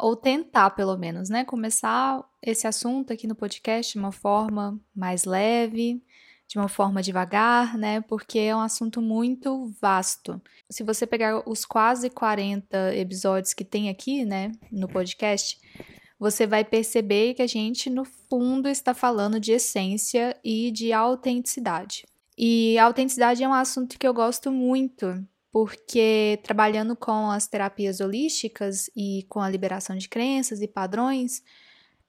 ou tentar pelo menos, né, começar esse assunto aqui no podcast de uma forma mais leve, de uma forma devagar, né, porque é um assunto muito vasto. Se você pegar os quase 40 episódios que tem aqui, né, no podcast, você vai perceber que a gente no fundo está falando de essência e de autenticidade. E autenticidade é um assunto que eu gosto muito, porque trabalhando com as terapias holísticas e com a liberação de crenças e padrões,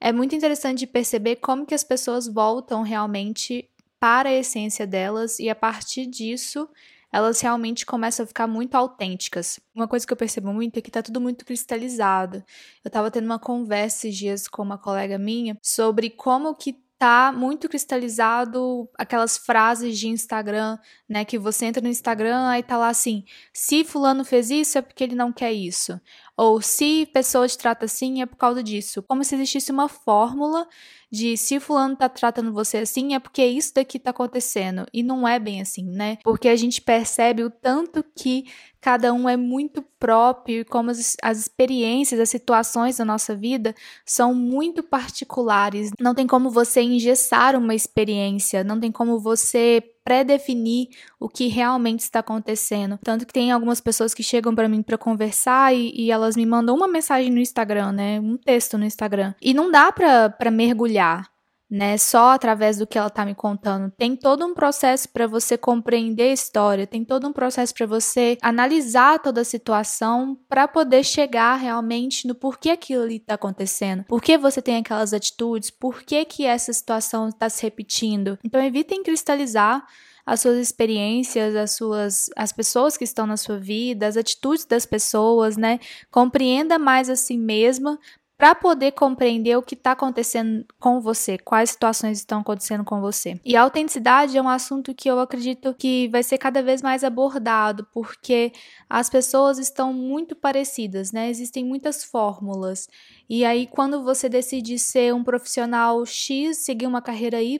é muito interessante perceber como que as pessoas voltam realmente para a essência delas e a partir disso elas realmente começam a ficar muito autênticas. Uma coisa que eu percebo muito é que tá tudo muito cristalizado. Eu tava tendo uma conversa esses dias com uma colega minha sobre como que tá muito cristalizado aquelas frases de Instagram, né? Que você entra no Instagram aí tá lá assim: se fulano fez isso é porque ele não quer isso. Ou se pessoa te trata assim é por causa disso. Como se existisse uma fórmula de se fulano tá tratando você assim é porque isso daqui tá acontecendo. E não é bem assim, né? Porque a gente percebe o tanto que cada um é muito próprio e como as, as experiências, as situações da nossa vida são muito particulares. Não tem como você engessar uma experiência, não tem como você pré-definir o que realmente está acontecendo. Tanto que tem algumas pessoas que chegam para mim para conversar e, e, elas me mandam uma mensagem no Instagram, né? Um texto no Instagram. E não dá para mergulhar né? Só através do que ela tá me contando. Tem todo um processo para você compreender a história, tem todo um processo para você analisar toda a situação para poder chegar realmente no porquê aquilo ali tá acontecendo. Por que você tem aquelas atitudes? Por que que essa situação está se repetindo? Então evitem cristalizar as suas experiências, as suas as pessoas que estão na sua vida, as atitudes das pessoas, né? Compreenda mais a si mesma para poder compreender o que está acontecendo com você, quais situações estão acontecendo com você. E a autenticidade é um assunto que eu acredito que vai ser cada vez mais abordado, porque as pessoas estão muito parecidas, né? Existem muitas fórmulas. E aí, quando você decide ser um profissional X, seguir uma carreira Y,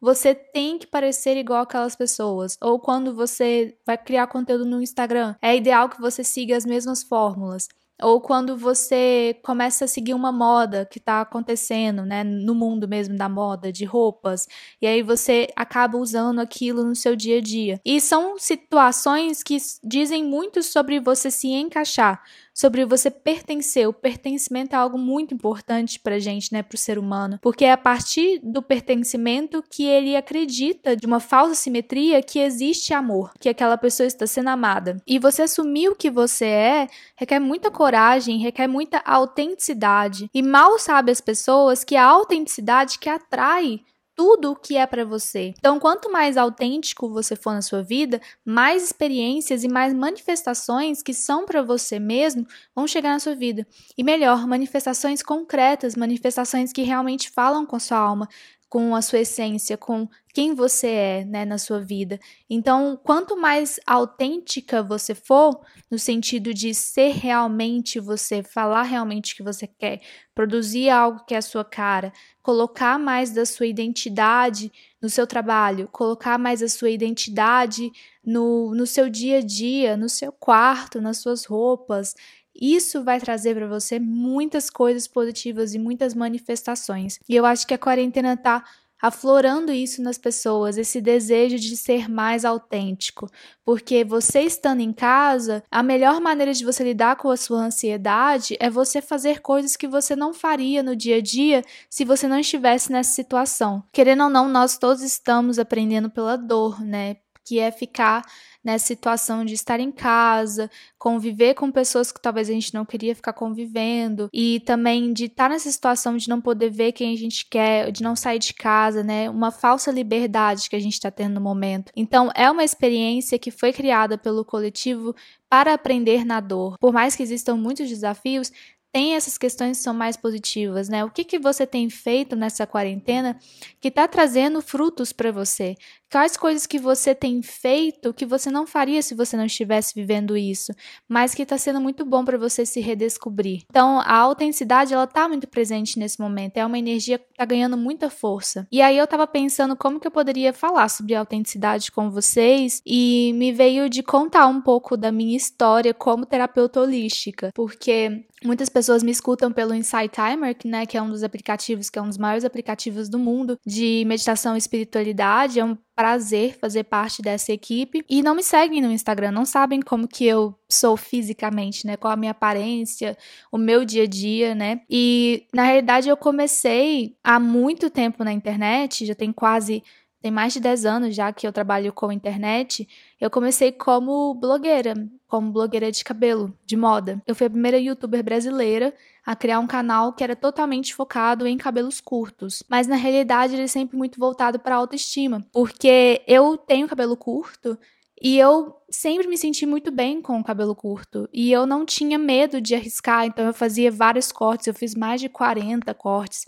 você tem que parecer igual aquelas pessoas. Ou quando você vai criar conteúdo no Instagram, é ideal que você siga as mesmas fórmulas. Ou quando você começa a seguir uma moda que está acontecendo, né, no mundo mesmo da moda, de roupas, e aí você acaba usando aquilo no seu dia a dia. E são situações que dizem muito sobre você se encaixar, sobre você pertencer. O pertencimento é algo muito importante pra gente, né, pro ser humano, porque é a partir do pertencimento que ele acredita de uma falsa simetria que existe amor, que aquela pessoa está sendo amada. E você assumir o que você é requer muita coragem, requer muita autenticidade. E mal sabe as pessoas que a autenticidade que atrai tudo o que é para você. Então, quanto mais autêntico você for na sua vida, mais experiências e mais manifestações que são para você mesmo vão chegar na sua vida. E melhor, manifestações concretas, manifestações que realmente falam com a sua alma, com a sua essência, com quem você é, né, na sua vida. Então, quanto mais autêntica você for, no sentido de ser realmente você, falar realmente o que você quer, produzir algo que é a sua cara, colocar mais da sua identidade no seu trabalho, colocar mais a sua identidade no, no seu dia a dia, no seu quarto, nas suas roupas, isso vai trazer para você muitas coisas positivas e muitas manifestações. E eu acho que a quarentena tá aflorando isso nas pessoas, esse desejo de ser mais autêntico. Porque você estando em casa, a melhor maneira de você lidar com a sua ansiedade é você fazer coisas que você não faria no dia a dia se você não estivesse nessa situação. Querendo ou não, nós todos estamos aprendendo pela dor, né? Que é ficar nessa situação de estar em casa, conviver com pessoas que talvez a gente não queria ficar convivendo, e também de estar nessa situação de não poder ver quem a gente quer, de não sair de casa, né? Uma falsa liberdade que a gente está tendo no momento. Então, é uma experiência que foi criada pelo coletivo para aprender na dor. Por mais que existam muitos desafios, tem essas questões que são mais positivas, né? O que, que você tem feito nessa quarentena que está trazendo frutos para você? Quais coisas que você tem feito que você não faria se você não estivesse vivendo isso, mas que está sendo muito bom para você se redescobrir. Então, a autenticidade ela tá muito presente nesse momento. É uma energia que está ganhando muita força. E aí eu estava pensando como que eu poderia falar sobre autenticidade com vocês e me veio de contar um pouco da minha história como terapeuta holística, porque Muitas pessoas me escutam pelo Insight Timer, né, que é um dos aplicativos, que é um dos maiores aplicativos do mundo de meditação e espiritualidade. É um prazer fazer parte dessa equipe e não me seguem no Instagram, não sabem como que eu sou fisicamente, né? Qual a minha aparência, o meu dia a dia, né? E na realidade eu comecei há muito tempo na internet, já tem quase tem mais de 10 anos já que eu trabalho com internet. Eu comecei como blogueira, como blogueira de cabelo, de moda. Eu fui a primeira youtuber brasileira a criar um canal que era totalmente focado em cabelos curtos. Mas na realidade ele é sempre muito voltado para autoestima, porque eu tenho cabelo curto e eu sempre me senti muito bem com o cabelo curto. E eu não tinha medo de arriscar, então eu fazia vários cortes, eu fiz mais de 40 cortes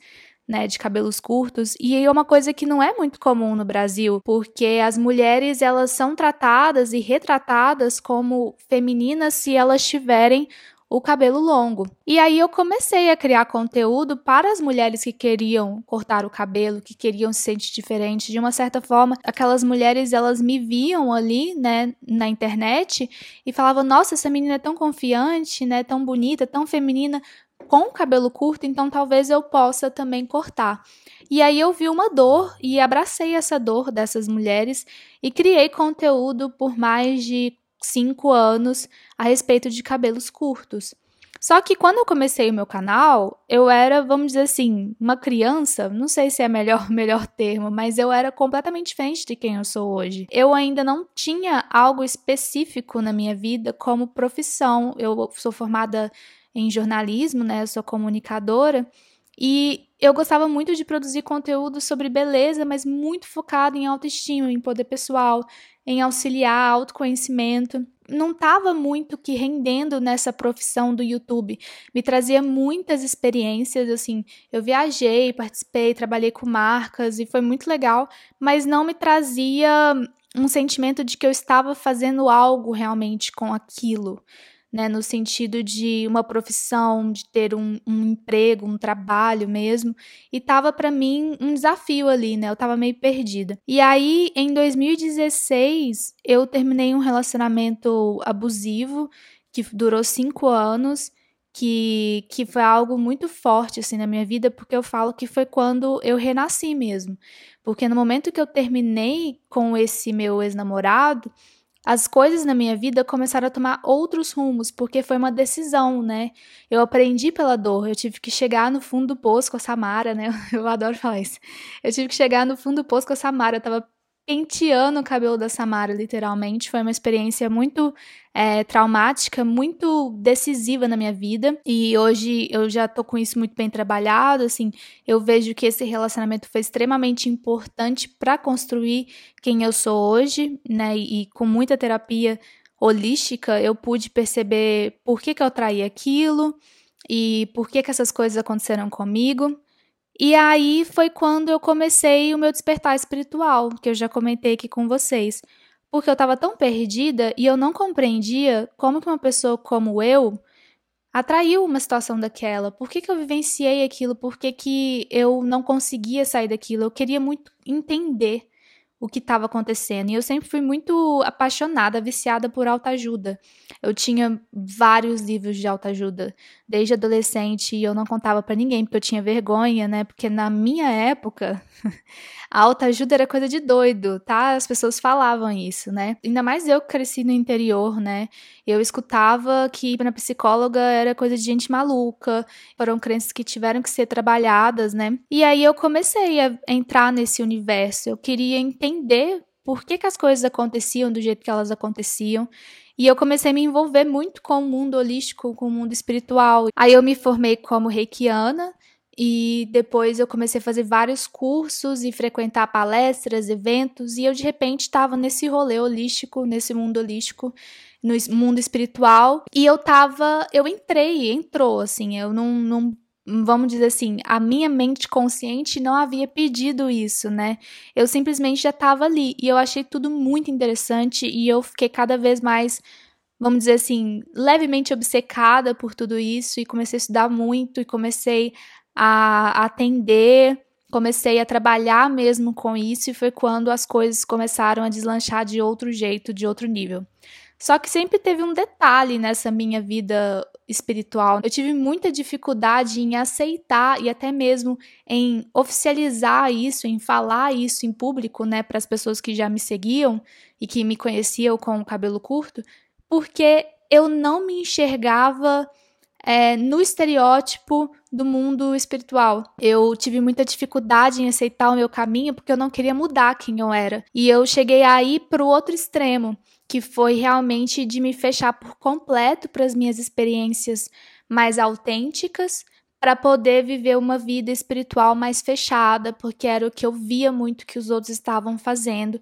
né, de cabelos curtos, e é uma coisa que não é muito comum no Brasil, porque as mulheres elas são tratadas e retratadas como femininas se elas tiverem o cabelo longo. E aí eu comecei a criar conteúdo para as mulheres que queriam cortar o cabelo, que queriam se sentir diferente. De uma certa forma, aquelas mulheres elas me viam ali, né, na internet e falavam: "Nossa, essa menina é tão confiante, né, tão bonita, tão feminina com cabelo curto, então talvez eu possa também cortar. E aí eu vi uma dor e abracei essa dor dessas mulheres e criei conteúdo por mais de cinco anos a respeito de cabelos curtos. Só que quando eu comecei o meu canal, eu era, vamos dizer assim, uma criança, não sei se é melhor melhor termo, mas eu era completamente diferente de quem eu sou hoje. Eu ainda não tinha algo específico na minha vida como profissão. Eu sou formada em jornalismo, né? Eu sou comunicadora. E eu gostava muito de produzir conteúdo sobre beleza, mas muito focado em autoestima, em poder pessoal, em auxiliar, autoconhecimento. Não estava muito que rendendo nessa profissão do YouTube. Me trazia muitas experiências, assim, eu viajei, participei, trabalhei com marcas e foi muito legal, mas não me trazia um sentimento de que eu estava fazendo algo realmente com aquilo né, no sentido de uma profissão, de ter um, um emprego, um trabalho mesmo, e tava para mim um desafio ali, né? Eu tava meio perdida. E aí, em 2016, eu terminei um relacionamento abusivo que durou cinco anos. Que, que foi algo muito forte assim na minha vida, porque eu falo que foi quando eu renasci mesmo. Porque no momento que eu terminei com esse meu ex-namorado, as coisas na minha vida começaram a tomar outros rumos, porque foi uma decisão, né? Eu aprendi pela dor, eu tive que chegar no fundo do poço com a Samara, né? Eu adoro falar isso. Eu tive que chegar no fundo do poço com a Samara, eu tava penteando o cabelo da Samara, literalmente. Foi uma experiência muito é, traumática, muito decisiva na minha vida. E hoje eu já tô com isso muito bem trabalhado. Assim, eu vejo que esse relacionamento foi extremamente importante para construir quem eu sou hoje, né? E, e, com muita terapia holística, eu pude perceber por que, que eu traí aquilo e por que, que essas coisas aconteceram comigo. E aí foi quando eu comecei o meu despertar espiritual, que eu já comentei aqui com vocês. Porque eu estava tão perdida e eu não compreendia como que uma pessoa como eu atraiu uma situação daquela. Por que, que eu vivenciei aquilo? Por que, que eu não conseguia sair daquilo? Eu queria muito entender o que estava acontecendo. E eu sempre fui muito apaixonada, viciada por autoajuda. Eu tinha vários livros de autoajuda desde adolescente e eu não contava para ninguém porque eu tinha vergonha, né? Porque na minha época a autoajuda era coisa de doido, tá? As pessoas falavam isso, né? Ainda mais eu que cresci no interior, né? Eu escutava que ir na psicóloga era coisa de gente maluca, foram crenças que tiveram que ser trabalhadas, né? E aí eu comecei a entrar nesse universo. Eu queria entender por que, que as coisas aconteciam do jeito que elas aconteciam. E eu comecei a me envolver muito com o mundo holístico, com o mundo espiritual. Aí eu me formei como reikiana e depois eu comecei a fazer vários cursos e frequentar palestras, eventos, e eu de repente estava nesse rolê holístico, nesse mundo holístico, no mundo espiritual, e eu tava, eu entrei, entrou, assim, eu não, não vamos dizer assim, a minha mente consciente não havia pedido isso, né? Eu simplesmente já estava ali e eu achei tudo muito interessante e eu fiquei cada vez mais, vamos dizer assim, levemente obcecada por tudo isso e comecei a estudar muito e comecei a atender, comecei a trabalhar mesmo com isso e foi quando as coisas começaram a deslanchar de outro jeito, de outro nível. Só que sempre teve um detalhe nessa minha vida espiritual. Eu tive muita dificuldade em aceitar e até mesmo em oficializar isso, em falar isso em público, né, para as pessoas que já me seguiam e que me conheciam com o cabelo curto, porque eu não me enxergava é, no estereótipo do mundo espiritual. Eu tive muita dificuldade em aceitar o meu caminho porque eu não queria mudar quem eu era. E eu cheguei aí para o outro extremo, que foi realmente de me fechar por completo para as minhas experiências mais autênticas, para poder viver uma vida espiritual mais fechada, porque era o que eu via muito que os outros estavam fazendo,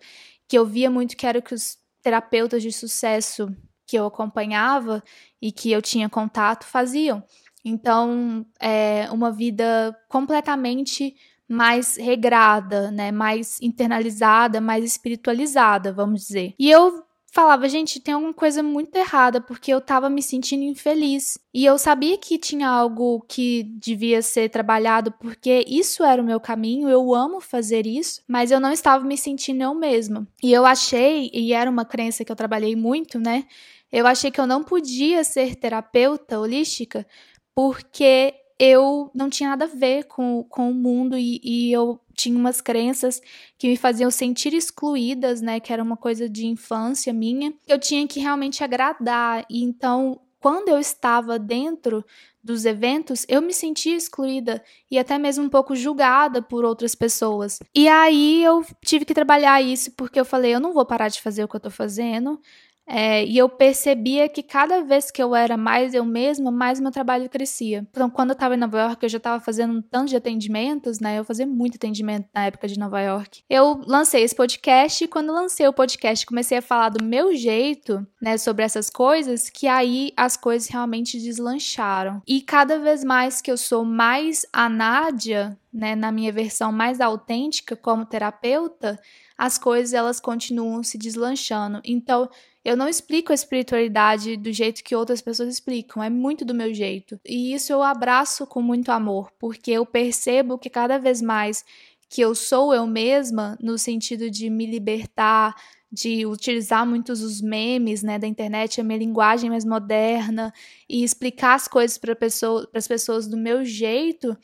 que eu via muito que era o que os terapeutas de sucesso que eu acompanhava e que eu tinha contato faziam. Então, é uma vida completamente mais regrada, né, mais internalizada, mais espiritualizada, vamos dizer. E eu falava, gente, tem alguma coisa muito errada, porque eu tava me sentindo infeliz. E eu sabia que tinha algo que devia ser trabalhado, porque isso era o meu caminho, eu amo fazer isso, mas eu não estava me sentindo eu mesma. E eu achei, e era uma crença que eu trabalhei muito, né? Eu achei que eu não podia ser terapeuta holística porque eu não tinha nada a ver com, com o mundo e, e, eu tinha umas crenças que me faziam sentir excluídas, né? Que era uma coisa de infância minha. Eu tinha que realmente agradar. E então, quando eu estava dentro dos eventos, eu me sentia excluída e até mesmo um pouco julgada por outras pessoas. E aí eu tive que trabalhar isso porque eu falei, eu não vou parar de fazer o que eu tô fazendo. É, e eu percebia que cada vez que eu era mais eu mesma, mais meu trabalho crescia. Então, quando eu estava em Nova York, eu já estava fazendo um tanto de atendimentos, né? Eu fazia muito atendimento na época de Nova York. Eu lancei esse podcast e quando lancei o podcast, comecei a falar do meu jeito, né, sobre essas coisas, que aí as coisas realmente deslancharam. E cada vez mais que eu sou mais a Nádia, né, na minha versão mais autêntica como terapeuta, as coisas elas continuam se deslanchando. Então, eu não explico a espiritualidade do jeito que outras pessoas explicam, é muito do meu jeito. E isso eu abraço com muito amor, porque eu percebo que cada vez mais que eu sou eu mesma, no sentido de me libertar, de utilizar muitos os memes né, da internet, a minha linguagem mais moderna e explicar as coisas para pessoa, as pessoas do meu jeito,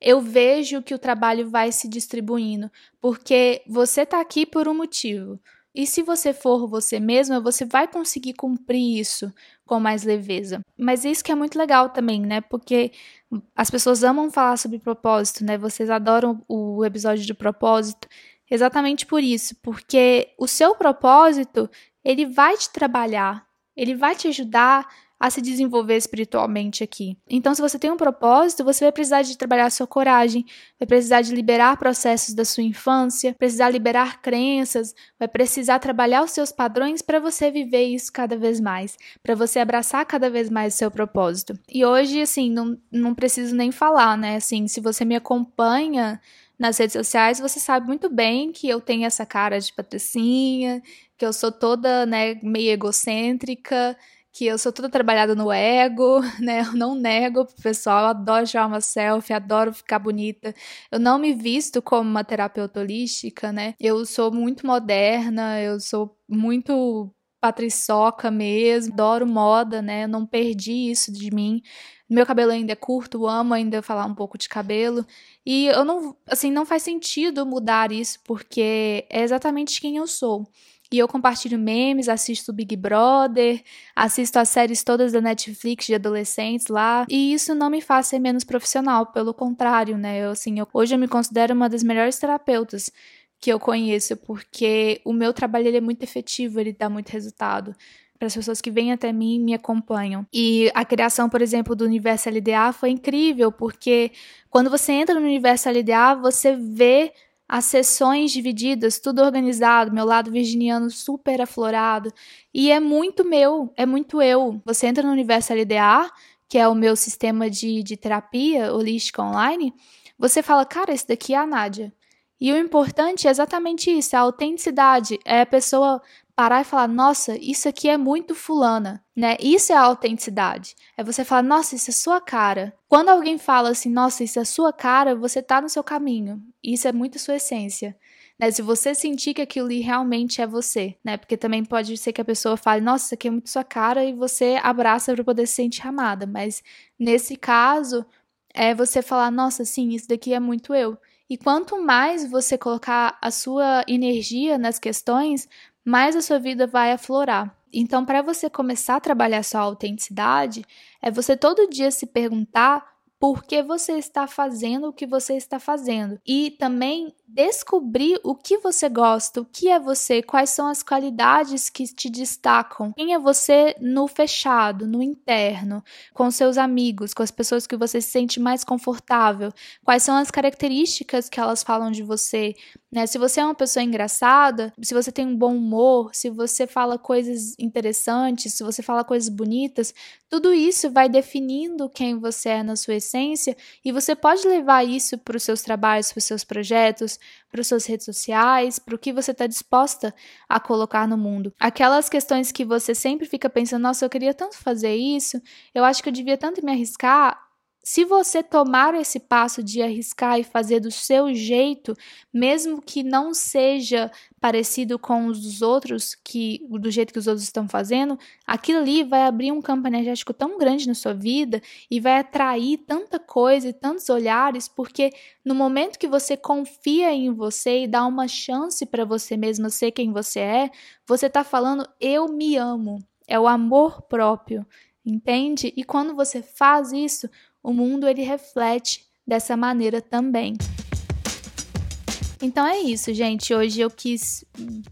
eu vejo que o trabalho vai se distribuindo, porque você está aqui por um motivo. E se você for você mesma, você vai conseguir cumprir isso com mais leveza. Mas isso que é muito legal também, né? Porque as pessoas amam falar sobre propósito, né? Vocês adoram o episódio de propósito exatamente por isso, porque o seu propósito, ele vai te trabalhar, ele vai te ajudar a se desenvolver espiritualmente aqui. Então, se você tem um propósito, você vai precisar de trabalhar sua coragem, vai precisar de liberar processos da sua infância, precisar liberar crenças, vai precisar trabalhar os seus padrões para você viver isso cada vez mais, para você abraçar cada vez mais o seu propósito. E hoje, assim, não, não preciso nem falar, né? Assim, se você me acompanha nas redes sociais, você sabe muito bem que eu tenho essa cara de patricinha, que eu sou toda, né, meio egocêntrica, que eu sou toda trabalhada no ego, né? Eu não nego pro pessoal, eu adoro tirar uma selfie, adoro ficar bonita. Eu não me visto como uma terapeuta holística, né? Eu sou muito moderna, eu sou muito patriçoca mesmo, adoro moda, né? Eu não perdi isso de mim. Meu cabelo ainda é curto, amo ainda falar um pouco de cabelo. E eu não, assim, não faz sentido mudar isso, porque é exatamente quem eu sou. E eu compartilho memes, assisto Big Brother, assisto as séries todas da Netflix de adolescentes lá. E isso não me faz ser menos profissional, pelo contrário, né? Eu, assim, eu, hoje eu me considero uma das melhores terapeutas que eu conheço, porque o meu trabalho ele é muito efetivo, ele dá muito resultado para as pessoas que vêm até mim e me acompanham. E a criação, por exemplo, do Universo LDA foi incrível, porque quando você entra no Universo LDA, você vê as sessões divididas, tudo organizado, meu lado virginiano super aflorado. E é muito meu, é muito eu. Você entra no Universo LDA, que é o meu sistema de, de terapia holística online, você fala, cara, esse daqui é a Nádia. E o importante é exatamente isso, a autenticidade. É a pessoa parar e falar, nossa, isso aqui é muito fulana, né? Isso é a autenticidade. É você falar, nossa, isso é sua cara. Quando alguém fala assim, nossa, isso é sua cara, você tá no seu caminho. Isso é muito sua essência. Né? Se você sentir que aquilo realmente é você, né? Porque também pode ser que a pessoa fale, nossa, isso aqui é muito sua cara e você abraça para poder se sentir amada. Mas nesse caso, é você falar, nossa, sim, isso daqui é muito eu. E quanto mais você colocar a sua energia nas questões, mais a sua vida vai aflorar. Então, para você começar a trabalhar sua autenticidade, é você todo dia se perguntar por que você está fazendo o que você está fazendo. E também descobrir o que você gosta, o que é você, quais são as qualidades que te destacam, quem é você no fechado, no interno, com seus amigos, com as pessoas que você se sente mais confortável, quais são as características que elas falam de você, né? Se você é uma pessoa engraçada, se você tem um bom humor, se você fala coisas interessantes, se você fala coisas bonitas, tudo isso vai definindo quem você é na sua essência e você pode levar isso para os seus trabalhos, para os seus projetos, para as suas redes sociais, para o que você está disposta a colocar no mundo. Aquelas questões que você sempre fica pensando, nossa, eu queria tanto fazer isso, eu acho que eu devia tanto me arriscar, se você tomar esse passo de arriscar e fazer do seu jeito, mesmo que não seja parecido com os dos outros, que do jeito que os outros estão fazendo, aquilo ali vai abrir um campo energético tão grande na sua vida e vai atrair tanta coisa e tantos olhares, porque no momento que você confia em você e dá uma chance para você mesma ser quem você é, você está falando eu me amo. É o amor próprio, entende? E quando você faz isso, o mundo ele reflete dessa maneira também. Então é isso, gente. Hoje eu quis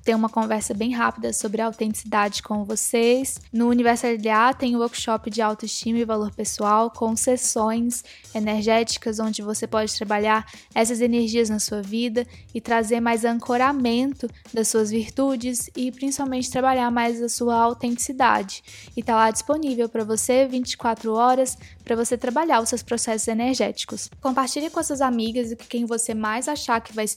ter uma conversa bem rápida sobre autenticidade com vocês. No Universo LDA tem o um workshop de autoestima e valor pessoal com sessões energéticas onde você pode trabalhar essas energias na sua vida e trazer mais ancoramento das suas virtudes e principalmente trabalhar mais a sua autenticidade. E tá lá disponível para você 24 horas para você trabalhar os seus processos energéticos. Compartilhe com suas amigas e quem você mais achar que vai se